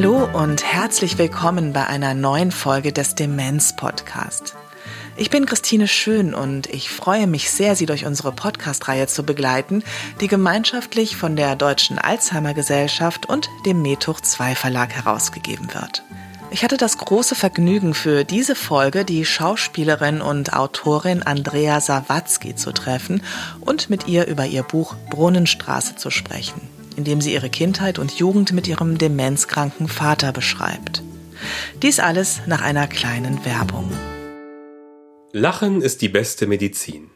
Hallo und herzlich willkommen bei einer neuen Folge des Demenz Podcast. Ich bin Christine Schön und ich freue mich sehr, Sie durch unsere Podcast-Reihe zu begleiten, die gemeinschaftlich von der Deutschen Alzheimer Gesellschaft und dem Metuch 2 Verlag herausgegeben wird. Ich hatte das große Vergnügen, für diese Folge die Schauspielerin und Autorin Andrea Sawatzki zu treffen und mit ihr über ihr Buch Brunnenstraße zu sprechen, in dem sie ihre Kindheit und Jugend mit ihrem demenzkranken Vater beschreibt. Dies alles nach einer kleinen Werbung. Lachen ist die beste Medizin.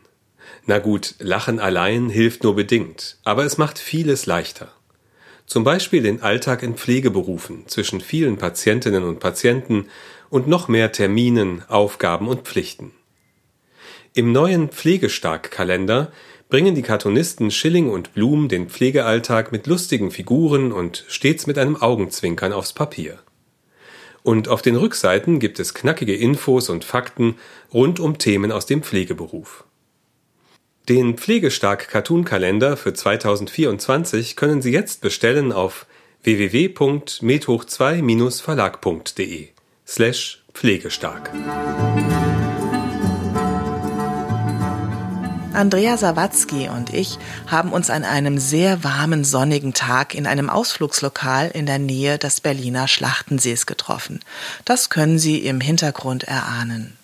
Na gut, Lachen allein hilft nur bedingt, aber es macht vieles leichter. Zum Beispiel den Alltag in Pflegeberufen zwischen vielen Patientinnen und Patienten und noch mehr Terminen, Aufgaben und Pflichten. Im neuen Pflegestark-Kalender bringen die Cartoonisten Schilling und Blum den Pflegealltag mit lustigen Figuren und stets mit einem Augenzwinkern aufs Papier. Und auf den Rückseiten gibt es knackige Infos und Fakten rund um Themen aus dem Pflegeberuf. Den Pflegestark Cartoon Kalender für 2024 können Sie jetzt bestellen auf www.medhoch2-verlag.de slash pflegestark. Andrea Sawatzki und ich haben uns an einem sehr warmen, sonnigen Tag in einem Ausflugslokal in der Nähe des Berliner Schlachtensees getroffen. Das können Sie im Hintergrund erahnen.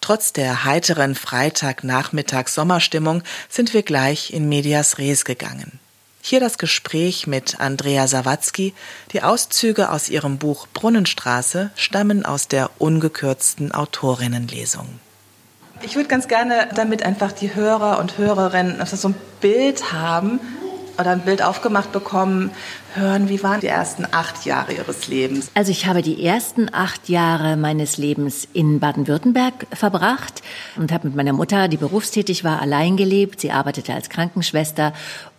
Trotz der heiteren Freitagnachmittags-Sommerstimmung sind wir gleich in Medias Res gegangen. Hier das Gespräch mit Andrea Sawatzki. Die Auszüge aus ihrem Buch Brunnenstraße stammen aus der ungekürzten Autorinnenlesung. Ich würde ganz gerne, damit einfach die Hörer und Hörerinnen so ein Bild haben, oder ein Bild aufgemacht bekommen, hören, wie waren die ersten acht Jahre Ihres Lebens? Also ich habe die ersten acht Jahre meines Lebens in Baden-Württemberg verbracht und habe mit meiner Mutter, die berufstätig war, allein gelebt. Sie arbeitete als Krankenschwester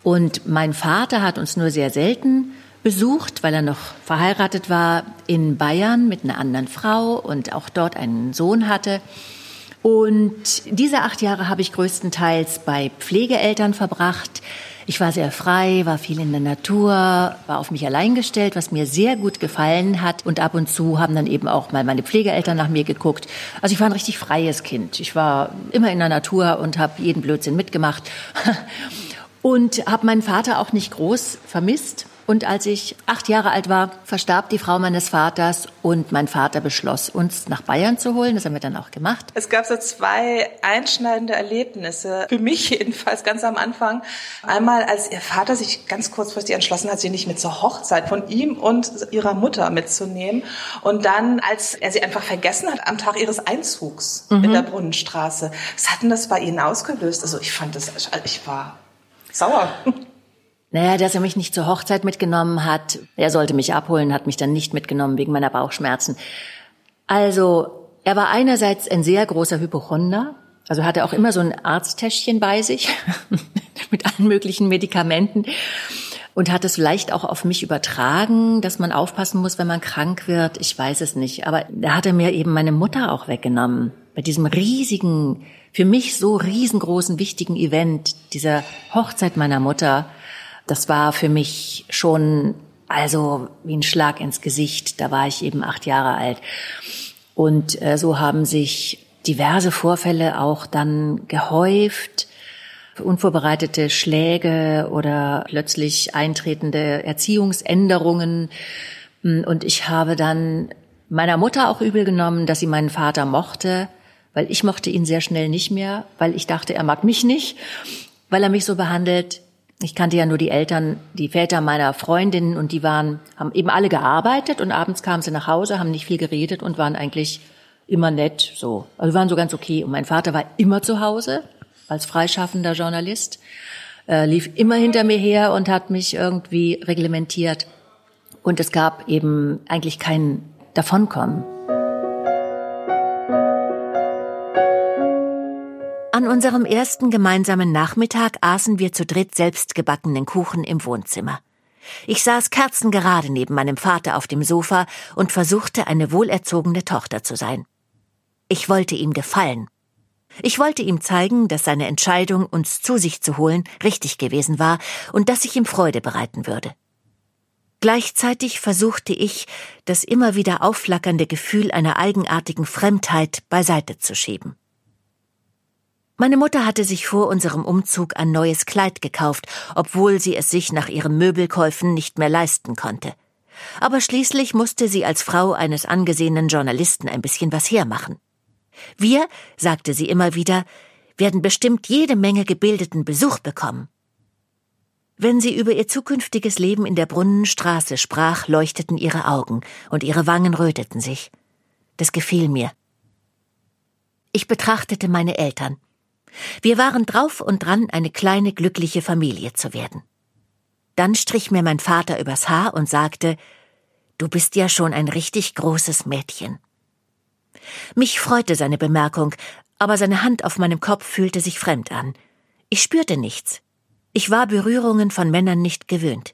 und mein Vater hat uns nur sehr selten besucht, weil er noch verheiratet war in Bayern mit einer anderen Frau und auch dort einen Sohn hatte. Und diese acht Jahre habe ich größtenteils bei Pflegeeltern verbracht. Ich war sehr frei, war viel in der Natur, war auf mich allein gestellt, was mir sehr gut gefallen hat. Und ab und zu haben dann eben auch mal meine Pflegeeltern nach mir geguckt. Also ich war ein richtig freies Kind. Ich war immer in der Natur und habe jeden Blödsinn mitgemacht. und habe meinen Vater auch nicht groß vermisst. Und als ich acht Jahre alt war, verstarb die Frau meines Vaters und mein Vater beschloss, uns nach Bayern zu holen. Das haben wir dann auch gemacht. Es gab so zwei einschneidende Erlebnisse, für mich jedenfalls ganz am Anfang. Einmal, als ihr Vater sich ganz kurzfristig entschlossen hat, sie nicht mit zur Hochzeit von ihm und ihrer Mutter mitzunehmen. Und dann, als er sie einfach vergessen hat am Tag ihres Einzugs mhm. in der Brunnenstraße. Was hat denn das bei Ihnen ausgelöst? Also ich fand das, ich war sauer. Naja, dass er mich nicht zur Hochzeit mitgenommen hat. Er sollte mich abholen, hat mich dann nicht mitgenommen wegen meiner Bauchschmerzen. Also, er war einerseits ein sehr großer Hypochonder, also hatte auch immer so ein Arzttäschchen bei sich mit allen möglichen Medikamenten und hat es vielleicht auch auf mich übertragen, dass man aufpassen muss, wenn man krank wird. Ich weiß es nicht. Aber da hat er mir eben meine Mutter auch weggenommen. Bei diesem riesigen, für mich so riesengroßen, wichtigen Event, dieser Hochzeit meiner Mutter. Das war für mich schon also wie ein Schlag ins Gesicht. Da war ich eben acht Jahre alt. Und äh, so haben sich diverse Vorfälle auch dann gehäuft. Unvorbereitete Schläge oder plötzlich eintretende Erziehungsänderungen. Und ich habe dann meiner Mutter auch übel genommen, dass sie meinen Vater mochte, weil ich mochte ihn sehr schnell nicht mehr, weil ich dachte, er mag mich nicht, weil er mich so behandelt, ich kannte ja nur die Eltern, die Väter meiner Freundinnen und die waren, haben eben alle gearbeitet und abends kamen sie nach Hause, haben nicht viel geredet und waren eigentlich immer nett, so. Also waren so ganz okay. Und mein Vater war immer zu Hause als freischaffender Journalist, äh, lief immer hinter mir her und hat mich irgendwie reglementiert. Und es gab eben eigentlich kein Davonkommen. An unserem ersten gemeinsamen Nachmittag aßen wir zu dritt selbstgebackenen Kuchen im Wohnzimmer. Ich saß kerzengerade neben meinem Vater auf dem Sofa und versuchte, eine wohlerzogene Tochter zu sein. Ich wollte ihm gefallen. Ich wollte ihm zeigen, dass seine Entscheidung, uns zu sich zu holen, richtig gewesen war und dass ich ihm Freude bereiten würde. Gleichzeitig versuchte ich, das immer wieder aufflackernde Gefühl einer eigenartigen Fremdheit beiseite zu schieben. Meine Mutter hatte sich vor unserem Umzug ein neues Kleid gekauft, obwohl sie es sich nach ihren Möbelkäufen nicht mehr leisten konnte. Aber schließlich musste sie als Frau eines angesehenen Journalisten ein bisschen was hermachen. Wir, sagte sie immer wieder, werden bestimmt jede Menge gebildeten Besuch bekommen. Wenn sie über ihr zukünftiges Leben in der Brunnenstraße sprach, leuchteten ihre Augen und ihre Wangen röteten sich. Das gefiel mir. Ich betrachtete meine Eltern. Wir waren drauf und dran, eine kleine glückliche Familie zu werden. Dann strich mir mein Vater übers Haar und sagte, Du bist ja schon ein richtig großes Mädchen. Mich freute seine Bemerkung, aber seine Hand auf meinem Kopf fühlte sich fremd an. Ich spürte nichts. Ich war Berührungen von Männern nicht gewöhnt.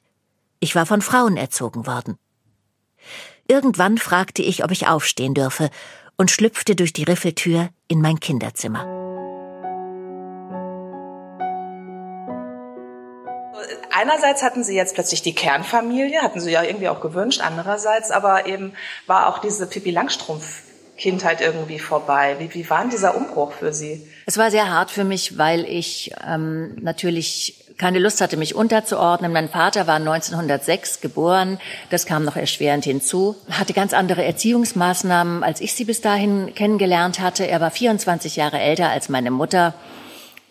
Ich war von Frauen erzogen worden. Irgendwann fragte ich, ob ich aufstehen dürfe, und schlüpfte durch die Riffeltür in mein Kinderzimmer. Einerseits hatten sie jetzt plötzlich die Kernfamilie, hatten sie ja irgendwie auch gewünscht, andererseits aber eben war auch diese Pippi Langstrumpf Kindheit irgendwie vorbei. Wie, wie war denn dieser Umbruch für Sie? Es war sehr hart für mich, weil ich ähm, natürlich keine Lust hatte, mich unterzuordnen. Mein Vater war 1906 geboren, das kam noch erschwerend hinzu, hatte ganz andere Erziehungsmaßnahmen, als ich sie bis dahin kennengelernt hatte. Er war 24 Jahre älter als meine Mutter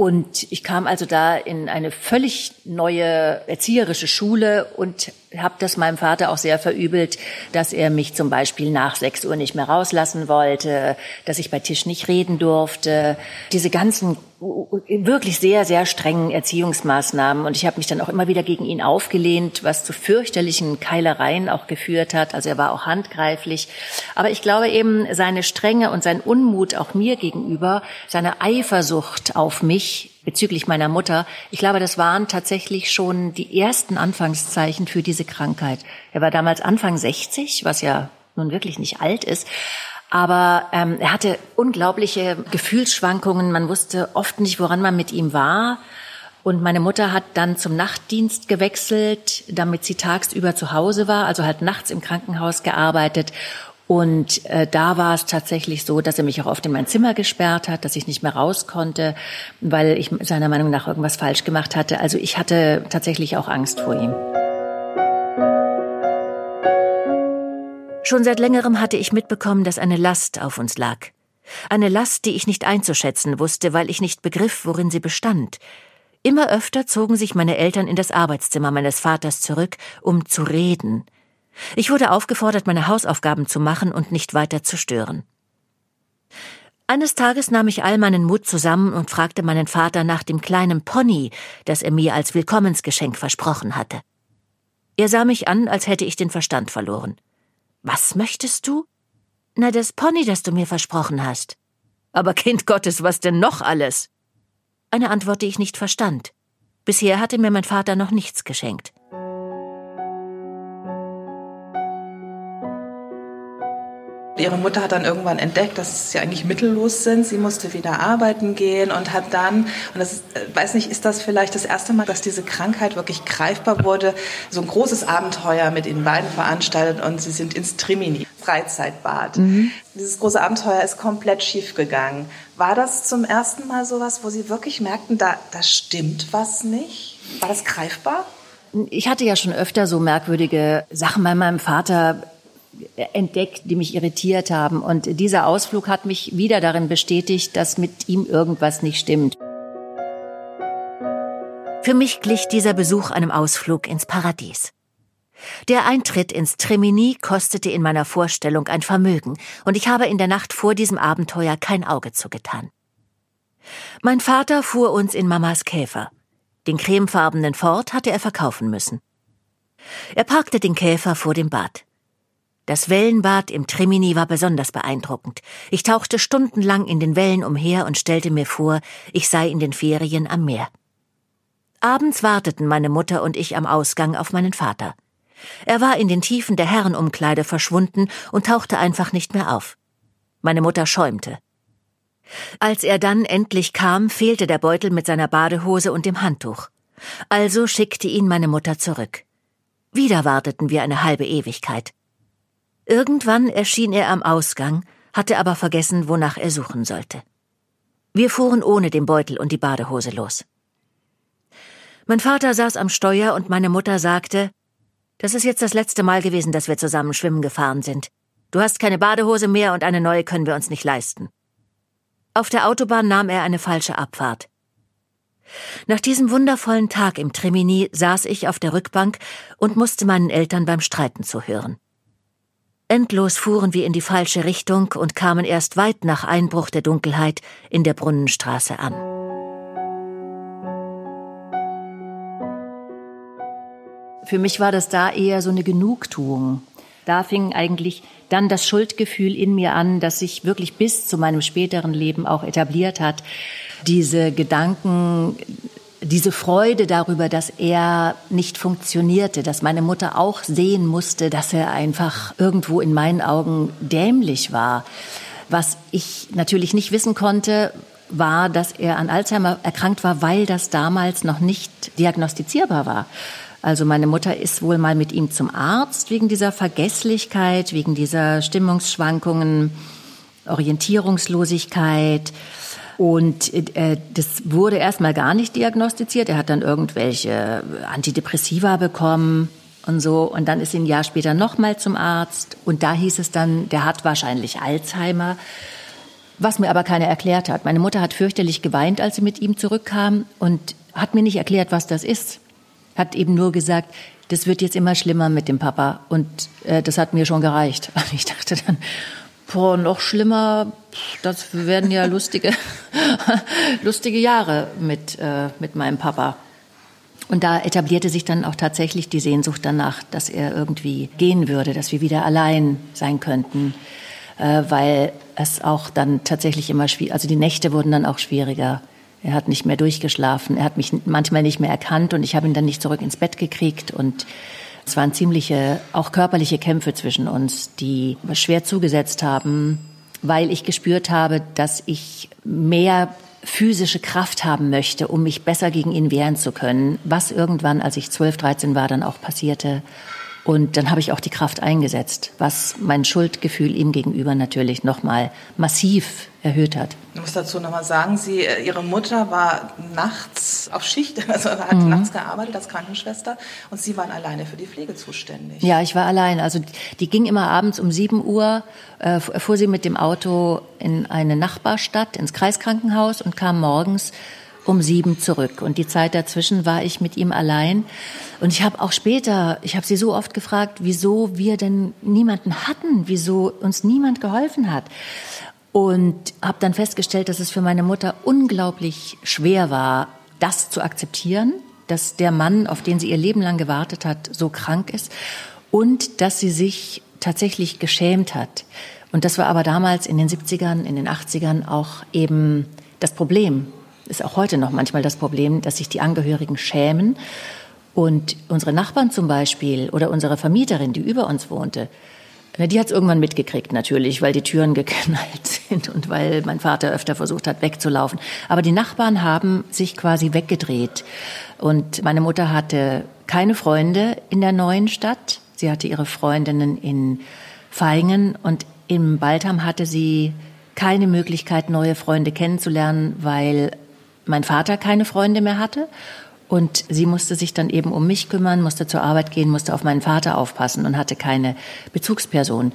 und ich kam also da in eine völlig neue erzieherische Schule und habe das meinem Vater auch sehr verübelt, dass er mich zum Beispiel nach sechs Uhr nicht mehr rauslassen wollte, dass ich bei Tisch nicht reden durfte. Diese ganzen wirklich sehr, sehr strengen Erziehungsmaßnahmen. Und ich habe mich dann auch immer wieder gegen ihn aufgelehnt, was zu fürchterlichen Keilereien auch geführt hat. Also er war auch handgreiflich. Aber ich glaube eben, seine Strenge und sein Unmut auch mir gegenüber, seine Eifersucht auf mich bezüglich meiner Mutter, ich glaube, das waren tatsächlich schon die ersten Anfangszeichen für diese Krankheit. Er war damals Anfang 60, was ja nun wirklich nicht alt ist. Aber ähm, er hatte unglaubliche Gefühlsschwankungen. Man wusste oft nicht, woran man mit ihm war. Und meine Mutter hat dann zum Nachtdienst gewechselt, damit sie tagsüber zu Hause war, also halt nachts im Krankenhaus gearbeitet. Und äh, da war es tatsächlich so, dass er mich auch oft in mein Zimmer gesperrt hat, dass ich nicht mehr raus konnte, weil ich seiner Meinung nach irgendwas falsch gemacht hatte. Also ich hatte tatsächlich auch Angst vor ihm. Schon seit längerem hatte ich mitbekommen, dass eine Last auf uns lag. Eine Last, die ich nicht einzuschätzen wusste, weil ich nicht begriff, worin sie bestand. Immer öfter zogen sich meine Eltern in das Arbeitszimmer meines Vaters zurück, um zu reden. Ich wurde aufgefordert, meine Hausaufgaben zu machen und nicht weiter zu stören. Eines Tages nahm ich all meinen Mut zusammen und fragte meinen Vater nach dem kleinen Pony, das er mir als Willkommensgeschenk versprochen hatte. Er sah mich an, als hätte ich den Verstand verloren. Was möchtest du? Na, das Pony, das du mir versprochen hast. Aber Kind Gottes, was denn noch alles? Eine Antwort, die ich nicht verstand. Bisher hatte mir mein Vater noch nichts geschenkt. Ihre Mutter hat dann irgendwann entdeckt, dass sie eigentlich mittellos sind. Sie musste wieder arbeiten gehen und hat dann, und das ist, äh, weiß nicht, ist das vielleicht das erste Mal, dass diese Krankheit wirklich greifbar wurde, so ein großes Abenteuer mit ihnen beiden veranstaltet und sie sind ins Trimini, Freizeitbad. Mhm. Dieses große Abenteuer ist komplett schief gegangen. War das zum ersten Mal sowas, wo Sie wirklich merkten, da, da stimmt was nicht? War das greifbar? Ich hatte ja schon öfter so merkwürdige Sachen bei meinem Vater entdeckt, die mich irritiert haben. Und dieser Ausflug hat mich wieder darin bestätigt, dass mit ihm irgendwas nicht stimmt. Für mich glich dieser Besuch einem Ausflug ins Paradies. Der Eintritt ins Tremini kostete in meiner Vorstellung ein Vermögen, und ich habe in der Nacht vor diesem Abenteuer kein Auge zugetan. Mein Vater fuhr uns in Mamas Käfer. Den cremefarbenen Ford hatte er verkaufen müssen. Er parkte den Käfer vor dem Bad. Das Wellenbad im Trimini war besonders beeindruckend. Ich tauchte stundenlang in den Wellen umher und stellte mir vor, ich sei in den Ferien am Meer. Abends warteten meine Mutter und ich am Ausgang auf meinen Vater. Er war in den Tiefen der Herrenumkleide verschwunden und tauchte einfach nicht mehr auf. Meine Mutter schäumte. Als er dann endlich kam, fehlte der Beutel mit seiner Badehose und dem Handtuch. Also schickte ihn meine Mutter zurück. Wieder warteten wir eine halbe Ewigkeit. Irgendwann erschien er am Ausgang, hatte aber vergessen, wonach er suchen sollte. Wir fuhren ohne den Beutel und die Badehose los. Mein Vater saß am Steuer und meine Mutter sagte, das ist jetzt das letzte Mal gewesen, dass wir zusammen schwimmen gefahren sind. Du hast keine Badehose mehr und eine neue können wir uns nicht leisten. Auf der Autobahn nahm er eine falsche Abfahrt. Nach diesem wundervollen Tag im Trimini saß ich auf der Rückbank und musste meinen Eltern beim Streiten zuhören. Endlos fuhren wir in die falsche Richtung und kamen erst weit nach Einbruch der Dunkelheit in der Brunnenstraße an. Für mich war das da eher so eine Genugtuung. Da fing eigentlich dann das Schuldgefühl in mir an, das sich wirklich bis zu meinem späteren Leben auch etabliert hat. Diese Gedanken, diese Freude darüber, dass er nicht funktionierte, dass meine Mutter auch sehen musste, dass er einfach irgendwo in meinen Augen dämlich war. Was ich natürlich nicht wissen konnte, war, dass er an Alzheimer erkrankt war, weil das damals noch nicht diagnostizierbar war. Also meine Mutter ist wohl mal mit ihm zum Arzt wegen dieser Vergesslichkeit, wegen dieser Stimmungsschwankungen, Orientierungslosigkeit. Und äh, das wurde erstmal gar nicht diagnostiziert. Er hat dann irgendwelche Antidepressiva bekommen und so. Und dann ist er ein Jahr später nochmal zum Arzt. Und da hieß es dann, der hat wahrscheinlich Alzheimer. Was mir aber keiner erklärt hat. Meine Mutter hat fürchterlich geweint, als sie mit ihm zurückkam und hat mir nicht erklärt, was das ist hat eben nur gesagt, das wird jetzt immer schlimmer mit dem Papa. Und äh, das hat mir schon gereicht. Und ich dachte dann, boah, noch schlimmer, das werden ja lustige, lustige Jahre mit, äh, mit meinem Papa. Und da etablierte sich dann auch tatsächlich die Sehnsucht danach, dass er irgendwie gehen würde, dass wir wieder allein sein könnten, äh, weil es auch dann tatsächlich immer schwierig, also die Nächte wurden dann auch schwieriger. Er hat nicht mehr durchgeschlafen. Er hat mich manchmal nicht mehr erkannt und ich habe ihn dann nicht zurück ins Bett gekriegt. Und es waren ziemliche, auch körperliche Kämpfe zwischen uns, die schwer zugesetzt haben, weil ich gespürt habe, dass ich mehr physische Kraft haben möchte, um mich besser gegen ihn wehren zu können, was irgendwann, als ich 12, 13 war, dann auch passierte. Und dann habe ich auch die Kraft eingesetzt, was mein Schuldgefühl ihm gegenüber natürlich nochmal massiv erhöht hat. Ich muss dazu nochmal sagen, Sie, äh, Ihre Mutter war nachts auf Schicht, also hat mhm. nachts gearbeitet als Krankenschwester und Sie waren alleine für die Pflege zuständig. Ja, ich war allein. Also die ging immer abends um 7 Uhr, äh, fuhr sie mit dem Auto in eine Nachbarstadt, ins Kreiskrankenhaus und kam morgens um sieben zurück. Und die Zeit dazwischen war ich mit ihm allein. Und ich habe auch später, ich habe sie so oft gefragt, wieso wir denn niemanden hatten, wieso uns niemand geholfen hat. Und habe dann festgestellt, dass es für meine Mutter unglaublich schwer war, das zu akzeptieren, dass der Mann, auf den sie ihr Leben lang gewartet hat, so krank ist und dass sie sich tatsächlich geschämt hat. Und das war aber damals in den 70ern, in den 80ern auch eben das Problem, ist auch heute noch manchmal das Problem, dass sich die Angehörigen schämen. Und unsere Nachbarn zum Beispiel oder unsere Vermieterin, die über uns wohnte, die hat es irgendwann mitgekriegt natürlich, weil die Türen geknallt sind und weil mein Vater öfter versucht hat, wegzulaufen. Aber die Nachbarn haben sich quasi weggedreht. Und meine Mutter hatte keine Freunde in der neuen Stadt. Sie hatte ihre Freundinnen in Feingen und im Baltham hatte sie keine Möglichkeit, neue Freunde kennenzulernen, weil mein Vater keine Freunde mehr hatte. Und sie musste sich dann eben um mich kümmern, musste zur Arbeit gehen, musste auf meinen Vater aufpassen und hatte keine Bezugsperson.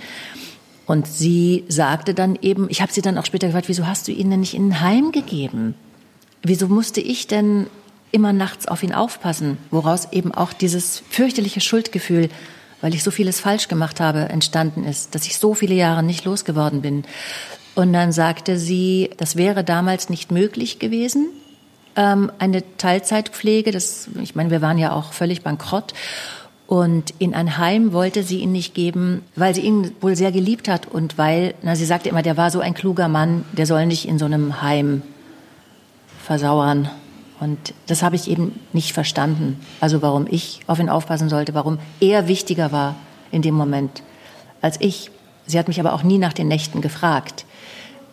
Und sie sagte dann eben, ich habe sie dann auch später gefragt, wieso hast du ihn denn nicht in ein Heim gegeben? Wieso musste ich denn immer nachts auf ihn aufpassen? Woraus eben auch dieses fürchterliche Schuldgefühl, weil ich so vieles falsch gemacht habe, entstanden ist, dass ich so viele Jahre nicht losgeworden bin. Und dann sagte sie, das wäre damals nicht möglich gewesen, ähm, eine Teilzeitpflege. Das, ich meine, wir waren ja auch völlig bankrott. Und in ein Heim wollte sie ihn nicht geben, weil sie ihn wohl sehr geliebt hat und weil, na, sie sagte immer, der war so ein kluger Mann, der soll nicht in so einem Heim versauern. Und das habe ich eben nicht verstanden. Also warum ich auf ihn aufpassen sollte, warum er wichtiger war in dem Moment als ich. Sie hat mich aber auch nie nach den Nächten gefragt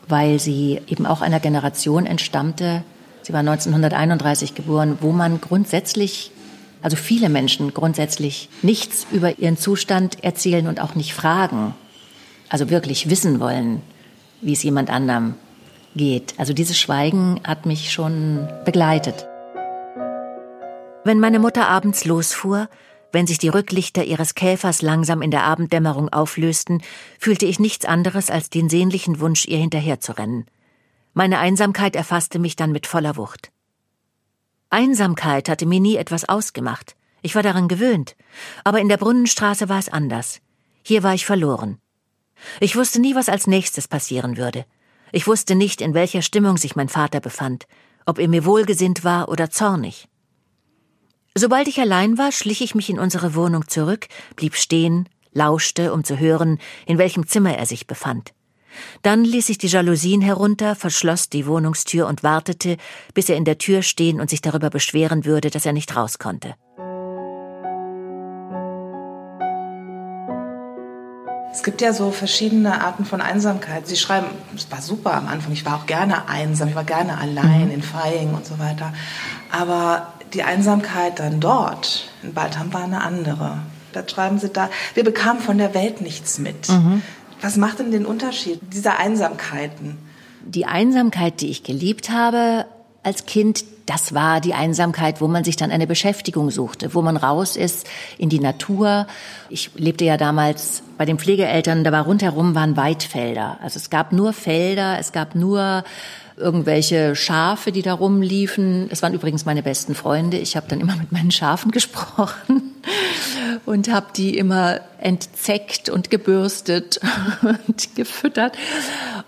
weil sie eben auch einer Generation entstammte, sie war 1931 geboren, wo man grundsätzlich also viele Menschen grundsätzlich nichts über ihren Zustand erzählen und auch nicht fragen. Also wirklich wissen wollen, wie es jemand anderem geht. Also dieses Schweigen hat mich schon begleitet. Wenn meine Mutter abends losfuhr, wenn sich die Rücklichter ihres Käfers langsam in der Abenddämmerung auflösten, fühlte ich nichts anderes als den sehnlichen Wunsch, ihr hinterherzurennen. Meine Einsamkeit erfasste mich dann mit voller Wucht. Einsamkeit hatte mir nie etwas ausgemacht. Ich war daran gewöhnt. Aber in der Brunnenstraße war es anders. Hier war ich verloren. Ich wusste nie, was als nächstes passieren würde. Ich wusste nicht, in welcher Stimmung sich mein Vater befand, ob er mir wohlgesinnt war oder zornig. Sobald ich allein war, schlich ich mich in unsere Wohnung zurück, blieb stehen, lauschte, um zu hören, in welchem Zimmer er sich befand. Dann ließ ich die Jalousien herunter, verschloss die Wohnungstür und wartete, bis er in der Tür stehen und sich darüber beschweren würde, dass er nicht raus konnte. Es gibt ja so verschiedene Arten von Einsamkeit. Sie schreiben, es war super am Anfang, ich war auch gerne einsam, ich war gerne allein mhm. in Feying und so weiter. Aber die Einsamkeit dann dort in Baltham war eine andere. Da schreiben Sie da, wir bekamen von der Welt nichts mit. Mhm. Was macht denn den Unterschied dieser Einsamkeiten? Die Einsamkeit, die ich geliebt habe als Kind, das war die Einsamkeit, wo man sich dann eine Beschäftigung suchte, wo man raus ist in die Natur. Ich lebte ja damals bei den Pflegeeltern, da war rundherum waren Weidfelder. Also es gab nur Felder, es gab nur irgendwelche Schafe, die da rumliefen. Das waren übrigens meine besten Freunde. Ich habe dann immer mit meinen Schafen gesprochen und habe die immer entzeckt und gebürstet und gefüttert.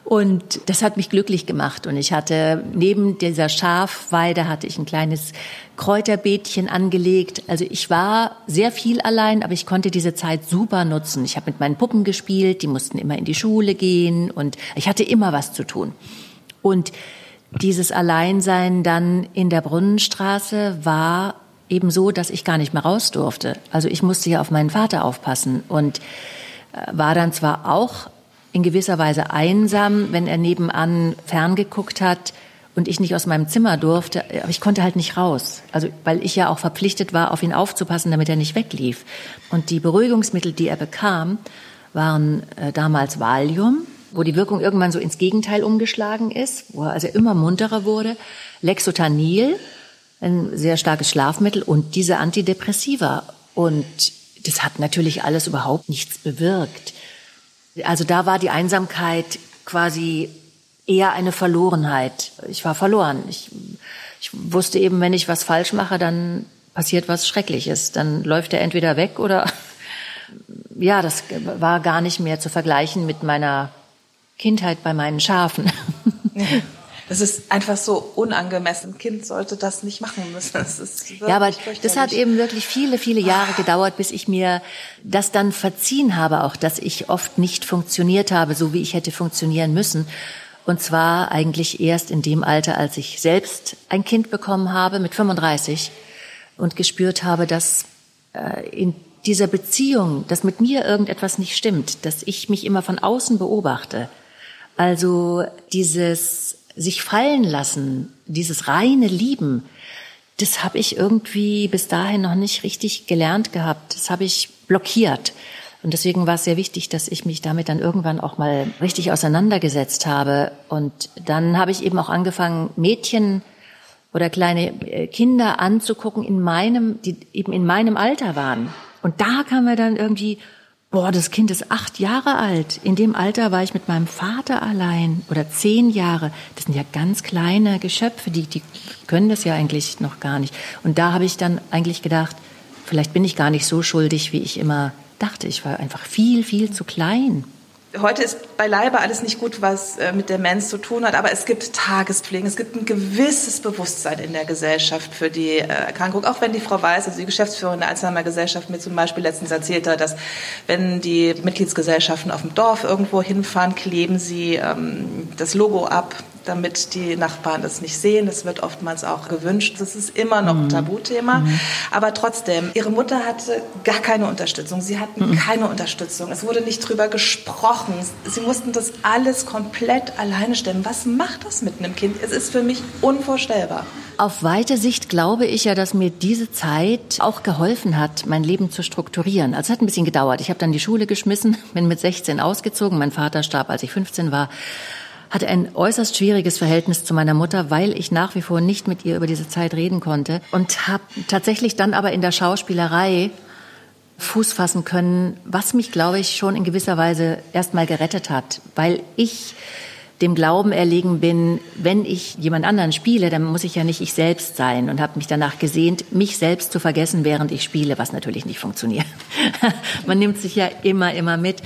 Und das hat mich glücklich gemacht. Und ich hatte neben dieser Schafweide hatte ich ein kleines Kräuterbeetchen angelegt. Also ich war sehr viel allein, aber ich konnte diese Zeit super nutzen. Ich habe mit meinen Puppen gespielt, die mussten immer in die Schule gehen und ich hatte immer was zu tun. Und dieses Alleinsein dann in der Brunnenstraße war eben so, dass ich gar nicht mehr raus durfte. Also ich musste ja auf meinen Vater aufpassen und äh, war dann zwar auch in gewisser Weise einsam, wenn er nebenan ferngeguckt hat und ich nicht aus meinem Zimmer durfte, aber ich konnte halt nicht raus. Also weil ich ja auch verpflichtet war, auf ihn aufzupassen, damit er nicht weglief. Und die Beruhigungsmittel, die er bekam, waren äh, damals Valium wo die Wirkung irgendwann so ins Gegenteil umgeschlagen ist, wo er also immer munterer wurde, Lexotanil, ein sehr starkes Schlafmittel und diese Antidepressiva. Und das hat natürlich alles überhaupt nichts bewirkt. Also da war die Einsamkeit quasi eher eine Verlorenheit. Ich war verloren. Ich, ich wusste eben, wenn ich was falsch mache, dann passiert was Schreckliches. Dann läuft er entweder weg oder ja, das war gar nicht mehr zu vergleichen mit meiner Kindheit bei meinen Schafen. Das ist einfach so unangemessen. Ein Kind sollte das nicht machen müssen. ja, aber das hat eben wirklich viele, viele Jahre ah. gedauert, bis ich mir das dann verziehen habe, auch dass ich oft nicht funktioniert habe, so wie ich hätte funktionieren müssen. Und zwar eigentlich erst in dem Alter, als ich selbst ein Kind bekommen habe mit 35 und gespürt habe, dass äh, in dieser Beziehung, dass mit mir irgendetwas nicht stimmt, dass ich mich immer von außen beobachte also dieses sich fallen lassen, dieses reine Lieben, das habe ich irgendwie bis dahin noch nicht richtig gelernt gehabt. Das habe ich blockiert. Und deswegen war es sehr wichtig, dass ich mich damit dann irgendwann auch mal richtig auseinandergesetzt habe. Und dann habe ich eben auch angefangen, Mädchen oder kleine äh, Kinder anzugucken in meinem, die eben in meinem Alter waren. Und da kam mir dann irgendwie, boah, das Kind ist acht Jahre alt. In dem Alter war ich mit meinem Vater allein oder zehn Jahre. Das sind ja ganz kleine Geschöpfe, die, die können das ja eigentlich noch gar nicht. Und da habe ich dann eigentlich gedacht, vielleicht bin ich gar nicht so schuldig, wie ich immer dachte. Ich war einfach viel, viel zu klein heute ist beileibe alles nicht gut, was äh, mit Demenz zu tun hat, aber es gibt Tagespflegen, es gibt ein gewisses Bewusstsein in der Gesellschaft für die äh, Erkrankung. Auch wenn die Frau Weiß, also die Geschäftsführerin der Alzheimer-Gesellschaft, mir zum Beispiel letztens erzählt hat, dass wenn die Mitgliedsgesellschaften auf dem Dorf irgendwo hinfahren, kleben sie ähm, das Logo ab damit die Nachbarn das nicht sehen. Das wird oftmals auch gewünscht. Das ist immer noch ein mhm. Tabuthema. Mhm. Aber trotzdem, ihre Mutter hatte gar keine Unterstützung. Sie hatten mhm. keine Unterstützung. Es wurde nicht drüber gesprochen. Sie mussten das alles komplett alleine stemmen. Was macht das mit einem Kind? Es ist für mich unvorstellbar. Auf weite Sicht glaube ich ja, dass mir diese Zeit auch geholfen hat, mein Leben zu strukturieren. Also es hat ein bisschen gedauert. Ich habe dann die Schule geschmissen, bin mit 16 ausgezogen. Mein Vater starb, als ich 15 war hatte ein äußerst schwieriges Verhältnis zu meiner Mutter, weil ich nach wie vor nicht mit ihr über diese Zeit reden konnte und habe tatsächlich dann aber in der Schauspielerei Fuß fassen können, was mich, glaube ich, schon in gewisser Weise erstmal gerettet hat, weil ich dem Glauben erlegen bin, wenn ich jemand anderen spiele, dann muss ich ja nicht ich selbst sein und habe mich danach gesehnt, mich selbst zu vergessen, während ich spiele, was natürlich nicht funktioniert. Man nimmt sich ja immer, immer mit.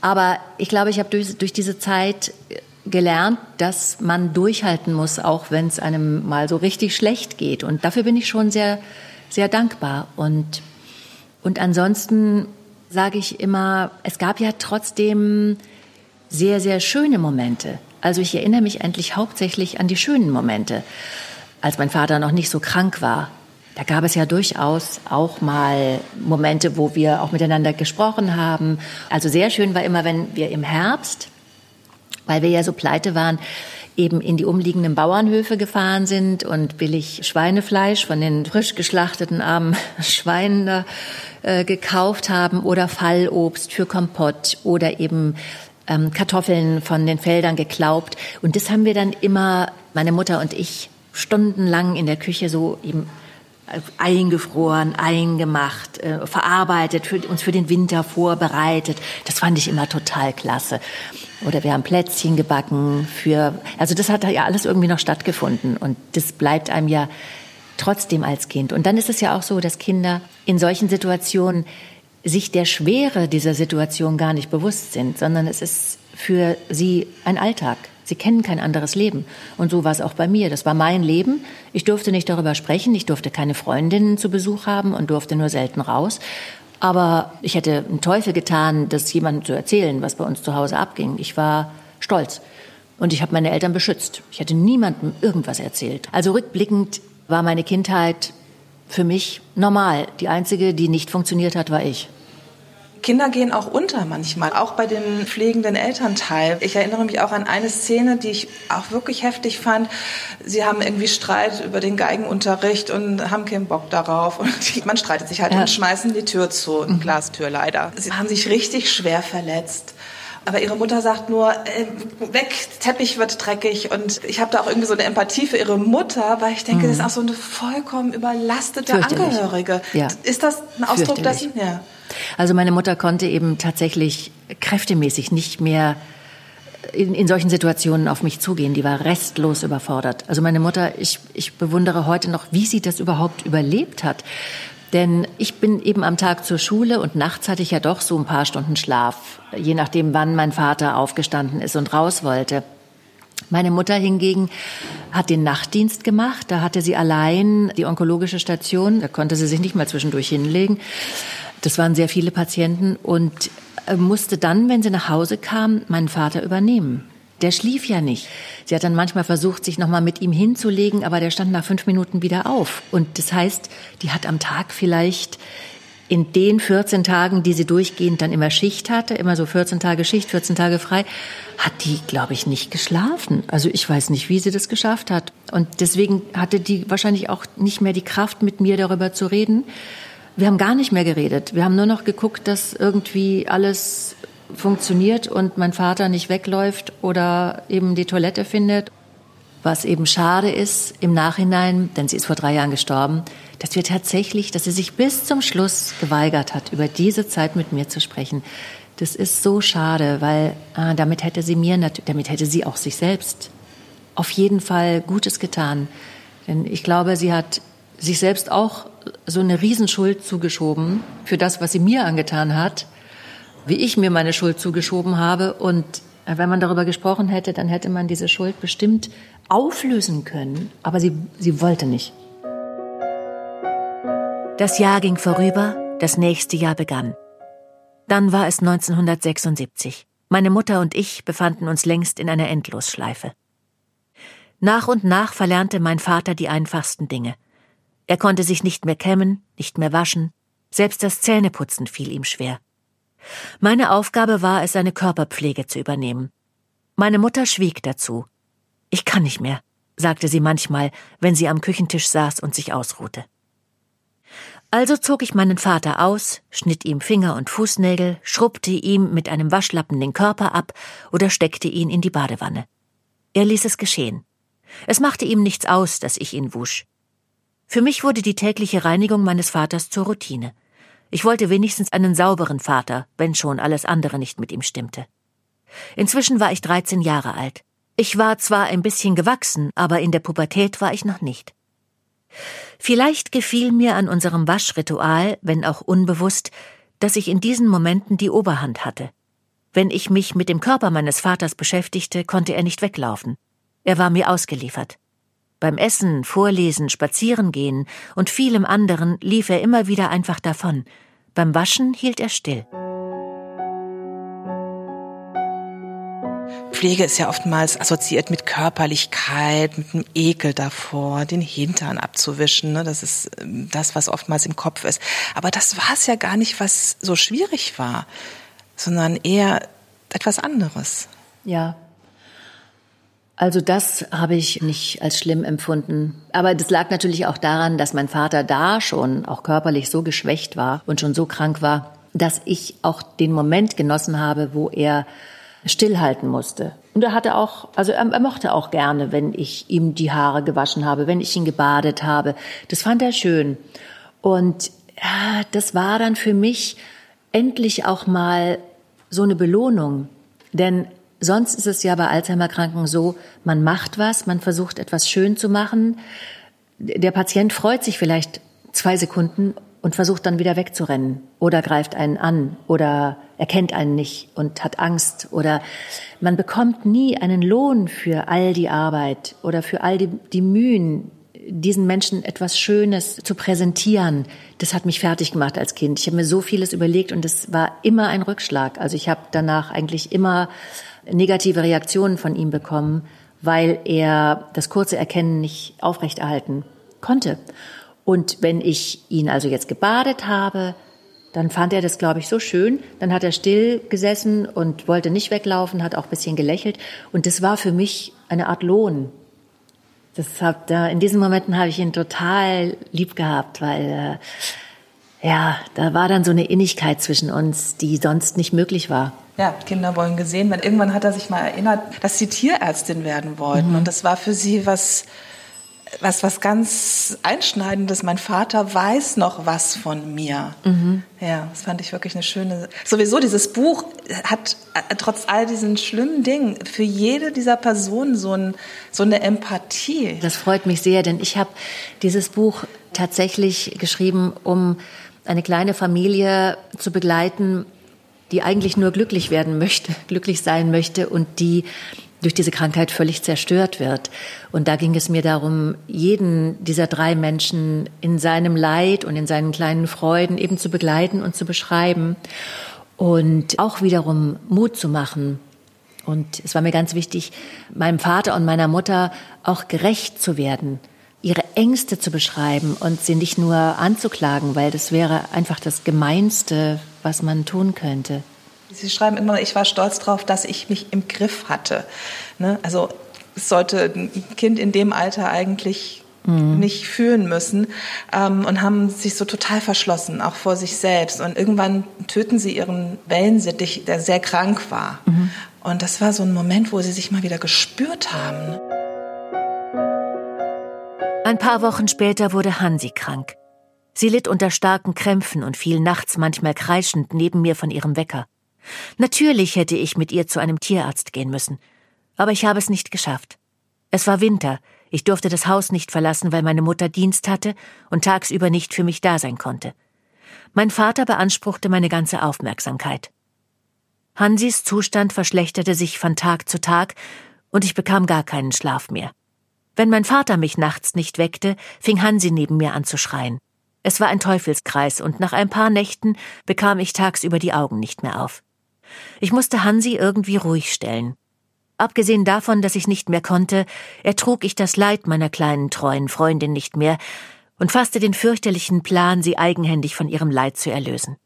Aber ich glaube, ich habe durch, durch diese Zeit gelernt, dass man durchhalten muss, auch wenn es einem mal so richtig schlecht geht. Und dafür bin ich schon sehr, sehr dankbar. Und, und ansonsten sage ich immer, es gab ja trotzdem sehr, sehr schöne Momente. Also ich erinnere mich endlich hauptsächlich an die schönen Momente, als mein Vater noch nicht so krank war. Da gab es ja durchaus auch mal Momente, wo wir auch miteinander gesprochen haben. Also sehr schön war immer, wenn wir im Herbst weil wir ja so pleite waren, eben in die umliegenden Bauernhöfe gefahren sind und billig Schweinefleisch von den frisch geschlachteten armen Schweinen da, äh, gekauft haben oder Fallobst für Kompott oder eben ähm, Kartoffeln von den Feldern geklaubt. Und das haben wir dann immer, meine Mutter und ich, stundenlang in der Küche so eben eingefroren, eingemacht, äh, verarbeitet, für, uns für den Winter vorbereitet. Das fand ich immer total klasse. Oder wir haben Plätzchen gebacken für, also das hat ja alles irgendwie noch stattgefunden und das bleibt einem ja trotzdem als Kind. Und dann ist es ja auch so, dass Kinder in solchen Situationen sich der Schwere dieser Situation gar nicht bewusst sind, sondern es ist für sie ein Alltag. Sie kennen kein anderes Leben. Und so war es auch bei mir. Das war mein Leben. Ich durfte nicht darüber sprechen. Ich durfte keine Freundinnen zu Besuch haben und durfte nur selten raus. Aber ich hätte einen Teufel getan, das jemandem zu erzählen, was bei uns zu Hause abging. Ich war stolz. Und ich habe meine Eltern beschützt. Ich hätte niemandem irgendwas erzählt. Also rückblickend war meine Kindheit für mich normal. Die einzige, die nicht funktioniert hat, war ich. Kinder gehen auch unter manchmal, auch bei dem pflegenden Elternteil. Ich erinnere mich auch an eine Szene, die ich auch wirklich heftig fand. Sie haben irgendwie Streit über den Geigenunterricht und haben keinen Bock darauf. Und man streitet sich halt ja. und schmeißen die Tür zu, eine mhm. Glastür leider. Sie haben sich richtig schwer verletzt. Aber ihre Mutter sagt nur, äh, weg, Teppich wird dreckig. Und ich habe da auch irgendwie so eine Empathie für ihre Mutter, weil ich denke, mhm. das ist auch so eine vollkommen überlastete Angehörige. Ja. Ist das ein Ausdruck dessen? Ja. Also meine Mutter konnte eben tatsächlich kräftemäßig nicht mehr in, in solchen Situationen auf mich zugehen. Die war restlos überfordert. Also meine Mutter, ich, ich bewundere heute noch, wie sie das überhaupt überlebt hat. Denn ich bin eben am Tag zur Schule und nachts hatte ich ja doch so ein paar Stunden Schlaf, je nachdem, wann mein Vater aufgestanden ist und raus wollte. Meine Mutter hingegen hat den Nachtdienst gemacht. Da hatte sie allein die onkologische Station. Da konnte sie sich nicht mal zwischendurch hinlegen. Das waren sehr viele Patienten und äh, musste dann, wenn sie nach Hause kam, meinen Vater übernehmen. Der schlief ja nicht. Sie hat dann manchmal versucht, sich nochmal mit ihm hinzulegen, aber der stand nach fünf Minuten wieder auf. Und das heißt, die hat am Tag vielleicht in den 14 Tagen, die sie durchgehend dann immer Schicht hatte, immer so 14 Tage Schicht, 14 Tage frei, hat die, glaube ich, nicht geschlafen. Also ich weiß nicht, wie sie das geschafft hat. Und deswegen hatte die wahrscheinlich auch nicht mehr die Kraft, mit mir darüber zu reden. Wir haben gar nicht mehr geredet. Wir haben nur noch geguckt, dass irgendwie alles funktioniert und mein Vater nicht wegläuft oder eben die Toilette findet. Was eben schade ist im Nachhinein, denn sie ist vor drei Jahren gestorben, dass wir tatsächlich, dass sie sich bis zum Schluss geweigert hat, über diese Zeit mit mir zu sprechen. Das ist so schade, weil ah, damit hätte sie mir, damit hätte sie auch sich selbst auf jeden Fall Gutes getan. Denn ich glaube, sie hat sich selbst auch so eine Riesenschuld zugeschoben für das, was sie mir angetan hat, wie ich mir meine Schuld zugeschoben habe. Und wenn man darüber gesprochen hätte, dann hätte man diese Schuld bestimmt auflösen können. Aber sie, sie wollte nicht. Das Jahr ging vorüber, das nächste Jahr begann. Dann war es 1976. Meine Mutter und ich befanden uns längst in einer Endlosschleife. Nach und nach verlernte mein Vater die einfachsten Dinge. Er konnte sich nicht mehr kämmen, nicht mehr waschen, selbst das Zähneputzen fiel ihm schwer. Meine Aufgabe war es, seine Körperpflege zu übernehmen. Meine Mutter schwieg dazu. Ich kann nicht mehr, sagte sie manchmal, wenn sie am Küchentisch saß und sich ausruhte. Also zog ich meinen Vater aus, schnitt ihm Finger und Fußnägel, schrubbte ihm mit einem Waschlappen den Körper ab oder steckte ihn in die Badewanne. Er ließ es geschehen. Es machte ihm nichts aus, dass ich ihn wusch. Für mich wurde die tägliche Reinigung meines Vaters zur Routine. Ich wollte wenigstens einen sauberen Vater, wenn schon alles andere nicht mit ihm stimmte. Inzwischen war ich 13 Jahre alt. Ich war zwar ein bisschen gewachsen, aber in der Pubertät war ich noch nicht. Vielleicht gefiel mir an unserem Waschritual, wenn auch unbewusst, dass ich in diesen Momenten die Oberhand hatte. Wenn ich mich mit dem Körper meines Vaters beschäftigte, konnte er nicht weglaufen. Er war mir ausgeliefert. Beim Essen, Vorlesen, Spazierengehen und vielem anderen lief er immer wieder einfach davon. Beim Waschen hielt er still. Pflege ist ja oftmals assoziiert mit Körperlichkeit, mit einem Ekel davor, den Hintern abzuwischen. Ne? Das ist ähm, das, was oftmals im Kopf ist. Aber das war es ja gar nicht, was so schwierig war, sondern eher etwas anderes. Ja, also das habe ich nicht als schlimm empfunden. Aber das lag natürlich auch daran, dass mein Vater da schon auch körperlich so geschwächt war und schon so krank war, dass ich auch den Moment genossen habe, wo er stillhalten musste. Und er hatte auch, also er, er, mochte auch gerne, wenn ich ihm die Haare gewaschen habe, wenn ich ihn gebadet habe. Das fand er schön. Und ja, das war dann für mich endlich auch mal so eine Belohnung. Denn Sonst ist es ja bei Alzheimer-Kranken so, man macht was, man versucht etwas schön zu machen. Der Patient freut sich vielleicht zwei Sekunden und versucht dann wieder wegzurennen oder greift einen an oder erkennt einen nicht und hat Angst oder man bekommt nie einen Lohn für all die Arbeit oder für all die, die Mühen, diesen Menschen etwas Schönes zu präsentieren, das hat mich fertig gemacht als Kind. Ich habe mir so vieles überlegt und es war immer ein Rückschlag. Also ich habe danach eigentlich immer negative Reaktionen von ihm bekommen, weil er das kurze Erkennen nicht aufrechterhalten konnte. Und wenn ich ihn also jetzt gebadet habe, dann fand er das, glaube ich, so schön. Dann hat er still gesessen und wollte nicht weglaufen, hat auch ein bisschen gelächelt. Und das war für mich eine Art Lohn. Das hab, da, in diesen Momenten habe ich ihn total lieb gehabt, weil äh, ja, da war dann so eine Innigkeit zwischen uns, die sonst nicht möglich war ja, Kinder wollen gesehen werden. Irgendwann hat er sich mal erinnert, dass sie Tierärztin werden wollten. Mhm. Und das war für sie was, was, was ganz Einschneidendes. Mein Vater weiß noch was von mir. Mhm. Ja, das fand ich wirklich eine schöne. Sowieso, dieses Buch hat äh, trotz all diesen schlimmen Dingen für jede dieser Personen so, ein, so eine Empathie. Das freut mich sehr, denn ich habe dieses Buch tatsächlich geschrieben, um eine kleine Familie zu begleiten, die eigentlich nur glücklich werden möchte, glücklich sein möchte und die durch diese Krankheit völlig zerstört wird. Und da ging es mir darum, jeden dieser drei Menschen in seinem Leid und in seinen kleinen Freuden eben zu begleiten und zu beschreiben und auch wiederum Mut zu machen. Und es war mir ganz wichtig, meinem Vater und meiner Mutter auch gerecht zu werden, ihre Ängste zu beschreiben und sie nicht nur anzuklagen, weil das wäre einfach das Gemeinste, was man tun könnte. Sie schreiben immer, ich war stolz darauf, dass ich mich im Griff hatte. Ne? Also es sollte ein Kind in dem Alter eigentlich mhm. nicht fühlen müssen ähm, und haben sich so total verschlossen, auch vor sich selbst. Und irgendwann töten sie ihren Wellensittich, der sehr krank war. Mhm. Und das war so ein Moment, wo sie sich mal wieder gespürt haben. Ein paar Wochen später wurde Hansi krank. Sie litt unter starken Krämpfen und fiel nachts manchmal kreischend neben mir von ihrem Wecker. Natürlich hätte ich mit ihr zu einem Tierarzt gehen müssen, aber ich habe es nicht geschafft. Es war Winter, ich durfte das Haus nicht verlassen, weil meine Mutter Dienst hatte und tagsüber nicht für mich da sein konnte. Mein Vater beanspruchte meine ganze Aufmerksamkeit. Hansis Zustand verschlechterte sich von Tag zu Tag, und ich bekam gar keinen Schlaf mehr. Wenn mein Vater mich nachts nicht weckte, fing Hansi neben mir an zu schreien. Es war ein Teufelskreis, und nach ein paar Nächten bekam ich tagsüber die Augen nicht mehr auf. Ich musste Hansi irgendwie ruhig stellen. Abgesehen davon, dass ich nicht mehr konnte, ertrug ich das Leid meiner kleinen treuen Freundin nicht mehr und fasste den fürchterlichen Plan, sie eigenhändig von ihrem Leid zu erlösen.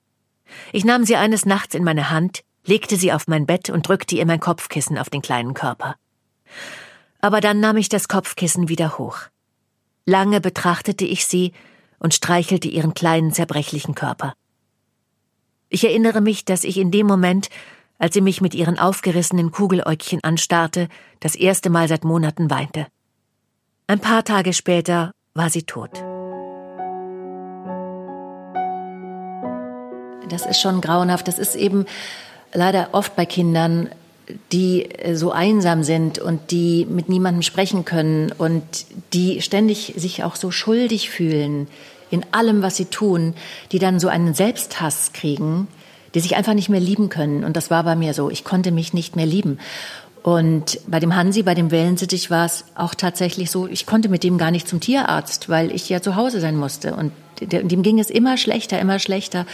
Ich nahm sie eines Nachts in meine Hand, legte sie auf mein Bett und drückte ihr mein Kopfkissen auf den kleinen Körper. Aber dann nahm ich das Kopfkissen wieder hoch. Lange betrachtete ich sie und streichelte ihren kleinen zerbrechlichen Körper. Ich erinnere mich, dass ich in dem Moment, als sie mich mit ihren aufgerissenen Kugeläugchen anstarrte, das erste Mal seit Monaten weinte. Ein paar Tage später war sie tot. Das ist schon grauenhaft. Das ist eben leider oft bei Kindern, die so einsam sind und die mit niemandem sprechen können und die ständig sich auch so schuldig fühlen in allem, was sie tun, die dann so einen Selbsthass kriegen, die sich einfach nicht mehr lieben können. Und das war bei mir so. Ich konnte mich nicht mehr lieben. Und bei dem Hansi, bei dem Wellensittich war es auch tatsächlich so, ich konnte mit dem gar nicht zum Tierarzt, weil ich ja zu Hause sein musste. Und dem ging es immer schlechter, immer schlechter.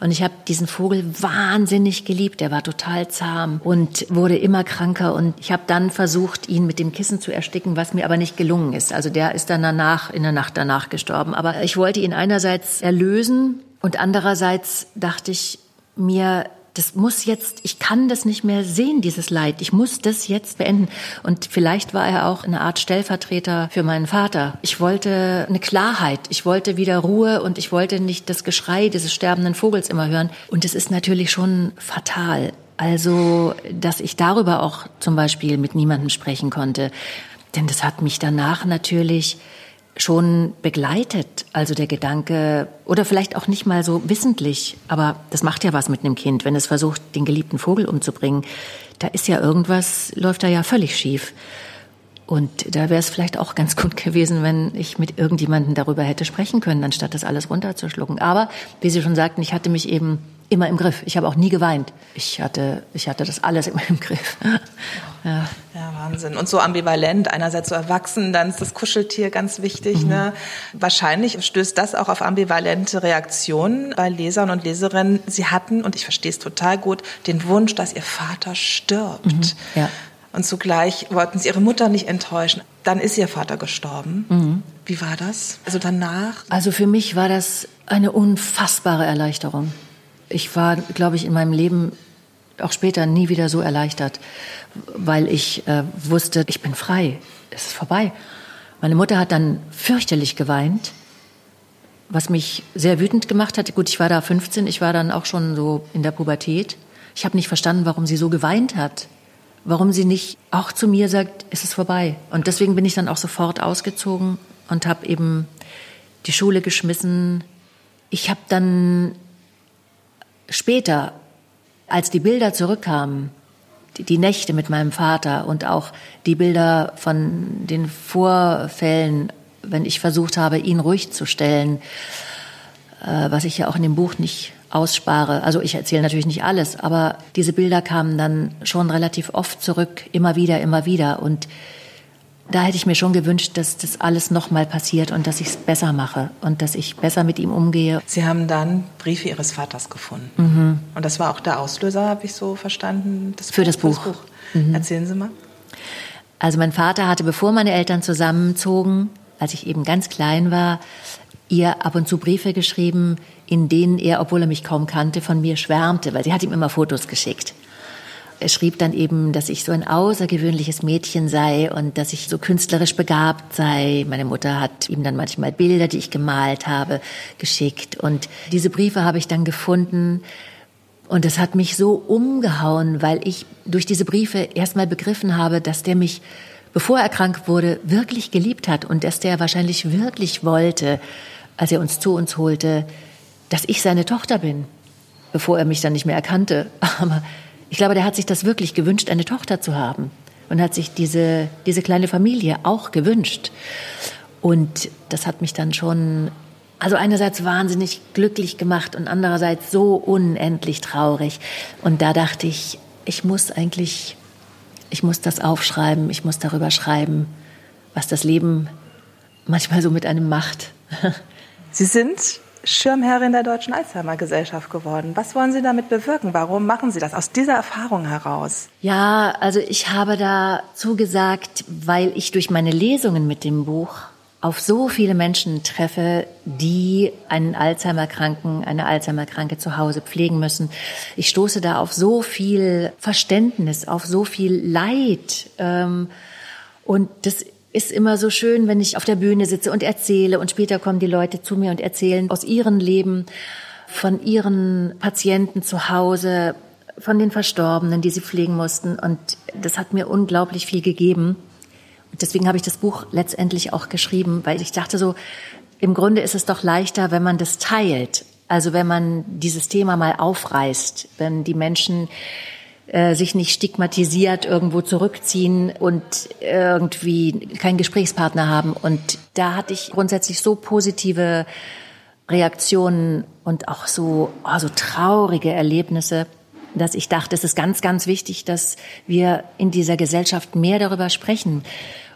Und ich habe diesen Vogel wahnsinnig geliebt. Der war total zahm und wurde immer kranker. Und ich habe dann versucht, ihn mit dem Kissen zu ersticken, was mir aber nicht gelungen ist. Also der ist dann danach, in der Nacht danach gestorben. Aber ich wollte ihn einerseits erlösen und andererseits dachte ich mir, das muss jetzt, ich kann das nicht mehr sehen, dieses Leid. Ich muss das jetzt beenden. Und vielleicht war er auch eine Art Stellvertreter für meinen Vater. Ich wollte eine Klarheit. Ich wollte wieder Ruhe und ich wollte nicht das Geschrei dieses sterbenden Vogels immer hören. Und es ist natürlich schon fatal. Also, dass ich darüber auch zum Beispiel mit niemandem sprechen konnte. Denn das hat mich danach natürlich schon begleitet, also der Gedanke, oder vielleicht auch nicht mal so wissentlich, aber das macht ja was mit einem Kind, wenn es versucht, den geliebten Vogel umzubringen. Da ist ja irgendwas, läuft da ja völlig schief. Und da wäre es vielleicht auch ganz gut gewesen, wenn ich mit irgendjemandem darüber hätte sprechen können, anstatt das alles runterzuschlucken. Aber, wie Sie schon sagten, ich hatte mich eben immer im Griff. Ich habe auch nie geweint. Ich hatte, ich hatte das alles immer im Griff. ja. ja, Wahnsinn. Und so ambivalent. Einerseits so erwachsen, dann ist das Kuscheltier ganz wichtig. Mhm. Ne? Wahrscheinlich stößt das auch auf ambivalente Reaktionen bei Lesern und Leserinnen. Sie hatten, und ich verstehe es total gut, den Wunsch, dass ihr Vater stirbt. Mhm. Ja. Und zugleich wollten sie ihre Mutter nicht enttäuschen. Dann ist ihr Vater gestorben. Mhm. Wie war das? Also danach? Also für mich war das eine unfassbare Erleichterung ich war, glaube ich, in meinem Leben auch später nie wieder so erleichtert, weil ich äh, wusste, ich bin frei, es ist vorbei. Meine Mutter hat dann fürchterlich geweint, was mich sehr wütend gemacht hat. Gut, ich war da 15, ich war dann auch schon so in der Pubertät. Ich habe nicht verstanden, warum sie so geweint hat. Warum sie nicht auch zu mir sagt, es ist vorbei. Und deswegen bin ich dann auch sofort ausgezogen und habe eben die Schule geschmissen. Ich habe dann später, als die Bilder zurückkamen, die, die, Nächte mit meinem Vater und auch die Bilder von den Vorfällen, wenn ich versucht habe, ihn ruhig zu stellen, äh, was ich ja auch in dem Buch nicht ausspare. Also ich erzähle natürlich nicht alles, aber diese Bilder kamen dann schon relativ oft zurück, immer wieder, immer wieder. Und da hätte ich mir schon gewünscht, dass das alles nochmal passiert und dass ich es besser mache und dass ich besser mit ihm umgehe. Sie haben dann Briefe Ihres Vaters gefunden. Mhm. Und das war auch der Auslöser, habe ich so verstanden, das für, das Buch. Das Buch. Mhm. Erzählen Sie mal. Also mein Vater hatte, bevor meine Eltern zusammenzogen, als ich eben ganz klein war, ihr ab und zu Briefe geschrieben, in denen er, obwohl er mich kaum kannte, von mir schwärmte, weil sie hat ihm immer Fotos geschickt. Er schrieb dann eben, dass ich so ein außergewöhnliches Mädchen sei und dass ich so künstlerisch begabt sei. Meine Mutter hat ihm dann manchmal Bilder, die ich gemalt habe, geschickt. Und diese Briefe habe ich dann gefunden. Und es hat mich so umgehauen, weil ich durch diese Briefe erstmal begriffen habe, dass der mich, bevor er krank wurde, wirklich geliebt hat und dass der wahrscheinlich wirklich wollte, als er uns zu uns holte, dass ich seine Tochter bin, bevor er mich dann nicht mehr erkannte. Aber ich glaube, der hat sich das wirklich gewünscht, eine Tochter zu haben und hat sich diese, diese kleine Familie auch gewünscht. Und das hat mich dann schon, also einerseits wahnsinnig glücklich gemacht und andererseits so unendlich traurig. Und da dachte ich, ich muss eigentlich, ich muss das aufschreiben, ich muss darüber schreiben, was das Leben manchmal so mit einem macht. Sie sind Schirmherrin der Deutschen Alzheimer Gesellschaft geworden. Was wollen Sie damit bewirken? Warum machen Sie das aus dieser Erfahrung heraus? Ja, also ich habe dazu gesagt, weil ich durch meine Lesungen mit dem Buch auf so viele Menschen treffe, die einen Alzheimer-Kranken, eine Alzheimer-Kranke zu Hause pflegen müssen. Ich stoße da auf so viel Verständnis, auf so viel Leid. Ähm, und das ist immer so schön, wenn ich auf der Bühne sitze und erzähle und später kommen die Leute zu mir und erzählen aus ihrem Leben, von ihren Patienten zu Hause, von den Verstorbenen, die sie pflegen mussten. Und das hat mir unglaublich viel gegeben. Und deswegen habe ich das Buch letztendlich auch geschrieben, weil ich dachte so, im Grunde ist es doch leichter, wenn man das teilt. Also wenn man dieses Thema mal aufreißt, wenn die Menschen sich nicht stigmatisiert irgendwo zurückziehen und irgendwie keinen Gesprächspartner haben. Und da hatte ich grundsätzlich so positive Reaktionen und auch so, oh, so traurige Erlebnisse, dass ich dachte, es ist ganz, ganz wichtig, dass wir in dieser Gesellschaft mehr darüber sprechen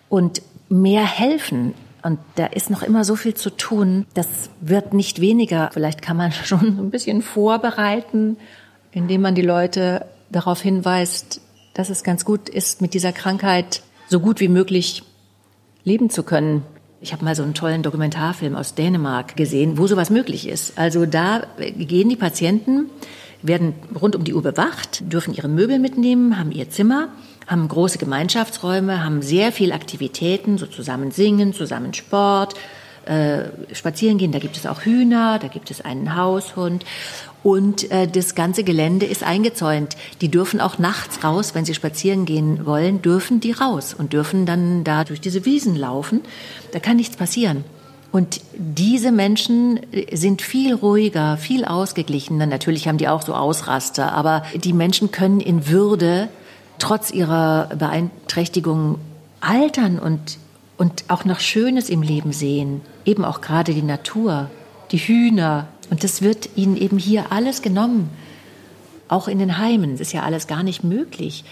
und mehr helfen. Und da ist noch immer so viel zu tun. Das wird nicht weniger. Vielleicht kann man schon ein bisschen vorbereiten, indem man die Leute darauf hinweist, dass es ganz gut ist, mit dieser Krankheit so gut wie möglich leben zu können. Ich habe mal so einen tollen Dokumentarfilm aus Dänemark gesehen, wo sowas möglich ist. Also da gehen die Patienten, werden rund um die Uhr bewacht, dürfen ihre Möbel mitnehmen, haben ihr Zimmer, haben große Gemeinschaftsräume, haben sehr viel Aktivitäten, so zusammen singen, zusammen Sport, äh, spazieren gehen. Da gibt es auch Hühner, da gibt es einen Haushund und äh, das ganze Gelände ist eingezäunt. Die dürfen auch nachts raus, wenn sie spazieren gehen wollen, dürfen die raus und dürfen dann da durch diese Wiesen laufen. Da kann nichts passieren. Und diese Menschen sind viel ruhiger, viel ausgeglichener. Natürlich haben die auch so Ausraster, aber die Menschen können in Würde trotz ihrer Beeinträchtigung altern und, und auch noch Schönes im Leben sehen. Eben auch gerade die Natur, die Hühner, und das wird ihnen eben hier alles genommen. Auch in den Heimen. Das ist ja alles gar nicht möglich.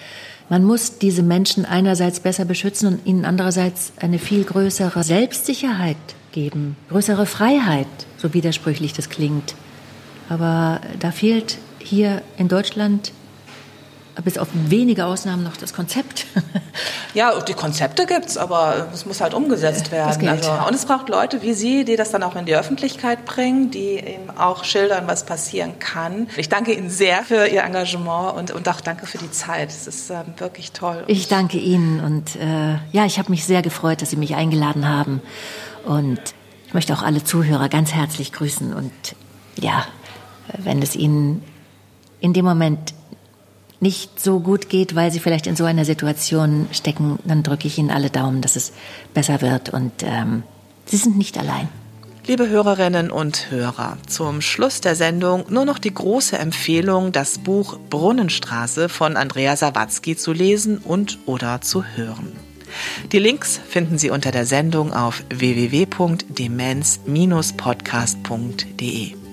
Man muss diese Menschen einerseits besser beschützen und ihnen andererseits eine viel größere Selbstsicherheit geben, größere Freiheit, so widersprüchlich das klingt. Aber da fehlt hier in Deutschland bis auf wenige Ausnahmen noch das Konzept. ja, die Konzepte gibt's, aber es muss halt umgesetzt werden. Also, und es braucht Leute wie Sie, die das dann auch in die Öffentlichkeit bringen, die eben auch schildern, was passieren kann. Ich danke Ihnen sehr für Ihr Engagement und, und auch danke für die Zeit. Es ist ähm, wirklich toll. Ich danke Ihnen und äh, ja, ich habe mich sehr gefreut, dass Sie mich eingeladen haben und ich möchte auch alle Zuhörer ganz herzlich grüßen und ja, wenn es Ihnen in dem Moment nicht so gut geht, weil sie vielleicht in so einer Situation stecken, dann drücke ich Ihnen alle Daumen, dass es besser wird. Und ähm, Sie sind nicht allein. Liebe Hörerinnen und Hörer, zum Schluss der Sendung nur noch die große Empfehlung, das Buch Brunnenstraße von Andrea Sawatzki zu lesen und oder zu hören. Die Links finden Sie unter der Sendung auf www.demenz-podcast.de.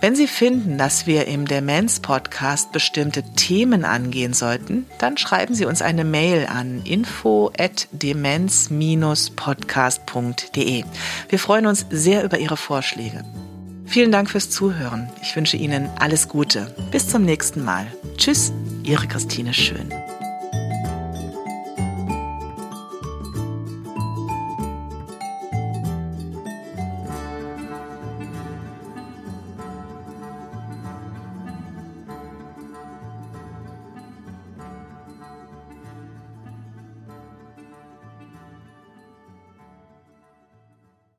Wenn Sie finden, dass wir im Demenz-Podcast bestimmte Themen angehen sollten, dann schreiben Sie uns eine Mail an info@demenz-podcast.de. Wir freuen uns sehr über Ihre Vorschläge. Vielen Dank fürs Zuhören. Ich wünsche Ihnen alles Gute. Bis zum nächsten Mal. Tschüss, Ihre Christine Schön.